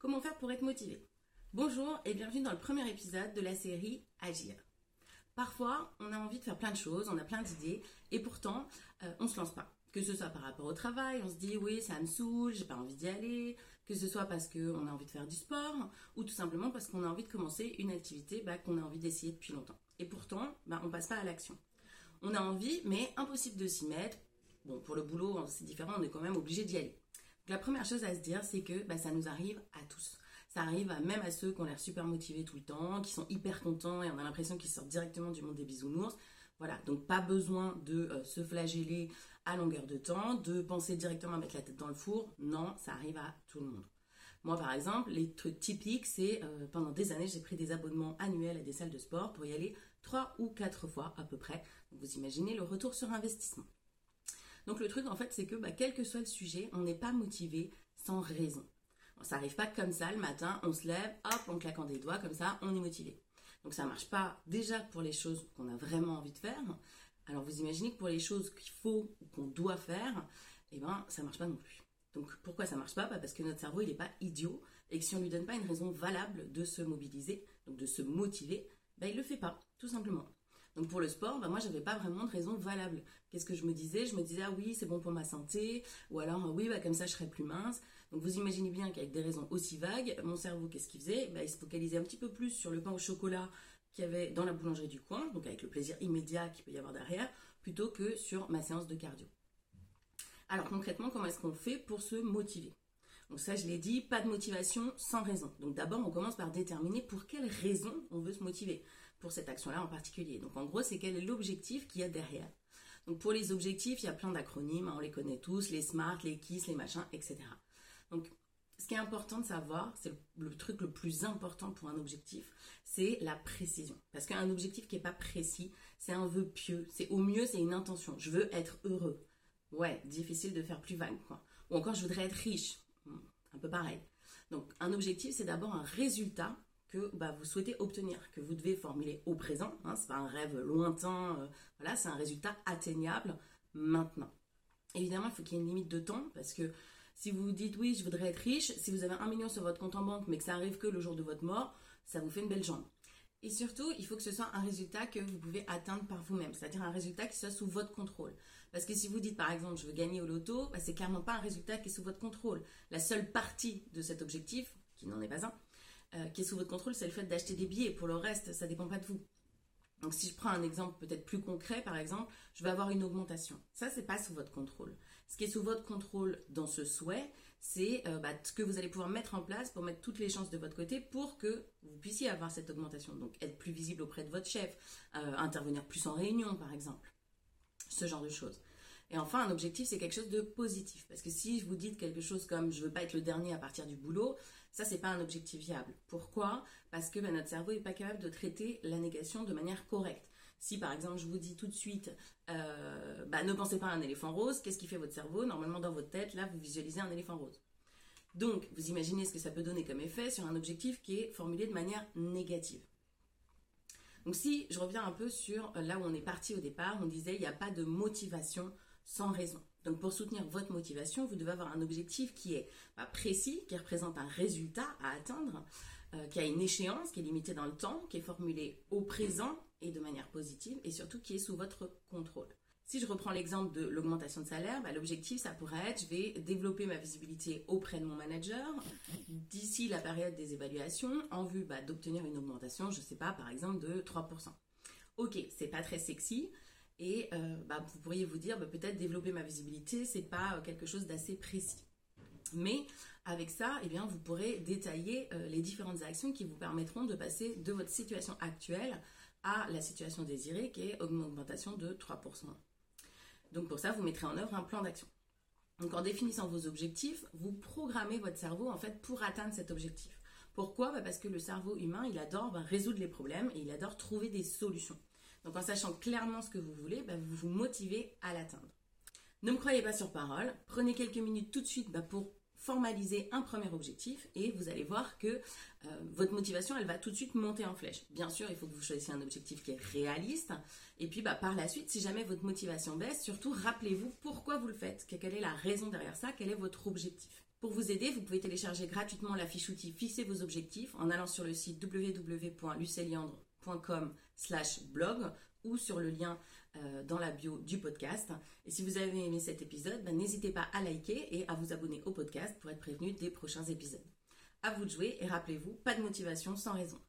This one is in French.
Comment faire pour être motivé? Bonjour et bienvenue dans le premier épisode de la série Agir. Parfois, on a envie de faire plein de choses, on a plein d'idées, et pourtant, euh, on se lance pas. Que ce soit par rapport au travail, on se dit oui, ça me saoule, j'ai pas envie d'y aller, que ce soit parce qu'on a envie de faire du sport, ou tout simplement parce qu'on a envie de commencer une activité bah, qu'on a envie d'essayer depuis longtemps. Et pourtant, bah, on passe pas à l'action. On a envie, mais impossible de s'y mettre. Bon, pour le boulot, c'est différent, on est quand même obligé d'y aller. La première chose à se dire, c'est que bah, ça nous arrive à tous. Ça arrive même à ceux qui ont l'air super motivés tout le temps, qui sont hyper contents et on a l'impression qu'ils sortent directement du monde des bisounours. Voilà, donc pas besoin de euh, se flageller à longueur de temps, de penser directement à mettre la tête dans le four. Non, ça arrive à tout le monde. Moi, par exemple, les trucs typiques, c'est euh, pendant des années, j'ai pris des abonnements annuels à des salles de sport pour y aller trois ou quatre fois à peu près. vous imaginez le retour sur investissement. Donc le truc en fait c'est que bah, quel que soit le sujet, on n'est pas motivé sans raison. ça n'arrive pas comme ça le matin, on se lève, hop, en claquant des doigts comme ça, on est motivé. Donc ça ne marche pas déjà pour les choses qu'on a vraiment envie de faire. Alors vous imaginez que pour les choses qu'il faut ou qu'on doit faire, eh ben ça marche pas non plus. Donc pourquoi ça marche pas? Bah, Parce que notre cerveau il n'est pas idiot et que si on lui donne pas une raison valable de se mobiliser, donc de se motiver, bah, il le fait pas, tout simplement. Donc pour le sport, bah moi j'avais pas vraiment de raison valable. Qu'est-ce que je me disais? Je me disais ah oui c'est bon pour ma santé, ou alors ah oui bah comme ça je serai plus mince. Donc vous imaginez bien qu'avec des raisons aussi vagues, mon cerveau qu'est-ce qu'il faisait? Bah, Il se focalisait un petit peu plus sur le pain au chocolat qu'il y avait dans la boulangerie du coin, donc avec le plaisir immédiat qu'il peut y avoir derrière, plutôt que sur ma séance de cardio. Alors concrètement, comment est-ce qu'on fait pour se motiver? Donc ça, je l'ai dit, pas de motivation sans raison. Donc d'abord, on commence par déterminer pour quelle raison on veut se motiver pour cette action-là en particulier. Donc en gros, c'est quel est l'objectif qu'il y a derrière. Donc pour les objectifs, il y a plein d'acronymes, hein, on les connaît tous, les SMART, les KISS, les machins, etc. Donc ce qui est important de savoir, c'est le, truc le plus important pour un objectif, c'est la précision. Parce qu'un objectif qui n'est pas précis, c'est un vœu pieux. C'est au mieux, c'est une intention. Je veux être heureux. Ouais, difficile de faire plus vague, quoi. Ou encore, je voudrais être riche. Un peu pareil. Donc, un objectif, c'est d'abord un résultat que bah, vous souhaitez obtenir, que vous devez formuler au présent. Hein, c'est pas un rêve lointain, euh, c'est un résultat atteignable maintenant. Évidemment, il faut qu'il y ait une limite de temps parce que si vous vous dites oui, je voudrais être riche, si vous avez un million sur votre compte en banque mais que ça arrive que le jour de votre mort, ça vous fait une belle jambe. Et surtout, il faut que ce soit un résultat que vous pouvez atteindre par vous-même, c'est-à-dire un résultat qui soit sous votre contrôle. Parce que si vous dites par exemple je veux gagner au loto, bah, c'est clairement pas un résultat qui est sous votre contrôle. La seule partie de cet objectif, qui n'en est pas un, euh, qui est sous votre contrôle, c'est le fait d'acheter des billets. Pour le reste, ça dépend pas de vous. Donc si je prends un exemple peut-être plus concret, par exemple, je vais avoir une augmentation. Ça, c'est pas sous votre contrôle. Ce qui est sous votre contrôle dans ce souhait, c'est euh, bah, ce que vous allez pouvoir mettre en place pour mettre toutes les chances de votre côté pour que vous puissiez avoir cette augmentation. Donc être plus visible auprès de votre chef, euh, intervenir plus en réunion, par exemple. Ce genre de choses. Et enfin, un objectif, c'est quelque chose de positif. Parce que si vous dites quelque chose comme je veux pas être le dernier à partir du boulot, ça, c'est pas un objectif viable. Pourquoi? Parce que ben, notre cerveau n'est pas capable de traiter la négation de manière correcte. Si par exemple je vous dis tout de suite, euh, bah, ne pensez pas à un éléphant rose, qu'est-ce qui fait votre cerveau? Normalement dans votre tête, là, vous visualisez un éléphant rose. Donc, vous imaginez ce que ça peut donner comme effet sur un objectif qui est formulé de manière négative. Donc si je reviens un peu sur là où on est parti au départ, on disait il n'y a pas de motivation sans raison. Donc pour soutenir votre motivation, vous devez avoir un objectif qui est bah, précis, qui représente un résultat à atteindre, euh, qui a une échéance, qui est limitée dans le temps, qui est formulé au présent et de manière positive, et surtout qui est sous votre contrôle. Si je reprends l'exemple de l'augmentation de salaire, bah, l'objectif, ça pourrait être, je vais développer ma visibilité auprès de mon manager d'ici la période des évaluations en vue bah, d'obtenir une augmentation, je ne sais pas, par exemple de 3%. Ok, c'est pas très sexy, et euh, bah, vous pourriez vous dire, bah, peut-être développer ma visibilité, c'est pas euh, quelque chose d'assez précis. Mais avec ça, eh bien, vous pourrez détailler euh, les différentes actions qui vous permettront de passer de votre situation actuelle à la situation désirée, qui est une augmentation de 3%. Donc pour ça, vous mettrez en œuvre un plan d'action. Donc en définissant vos objectifs, vous programmez votre cerveau en fait pour atteindre cet objectif. Pourquoi? Bah, Parce que le cerveau humain, il adore résoudre les problèmes et il adore trouver des solutions. Donc en sachant clairement ce que vous voulez, bah, vous vous motivez à l'atteindre. Ne me croyez pas sur parole, prenez quelques minutes tout de suite bah, pour formaliser un premier objectif et vous allez voir que euh, votre motivation elle va tout de suite monter en flèche. Bien sûr, il faut que vous choisissiez un objectif qui est réaliste et puis bah, par la suite, si jamais votre motivation baisse, surtout rappelez-vous pourquoi vous le faites, quelle est la raison derrière ça, quel est votre objectif? Pour vous aider, vous pouvez télécharger gratuitement la fiche outil Fixer vos objectifs en allant sur le site www.luceliandre.com blog ou sur le lien euh, dans la bio du podcast. Et si vous avez aimé cet épisode, ben, n'hésitez pas à liker et à vous abonner au podcast pour être prévenu des prochains épisodes. À vous de jouer et rappelez-vous, pas de motivation sans raison.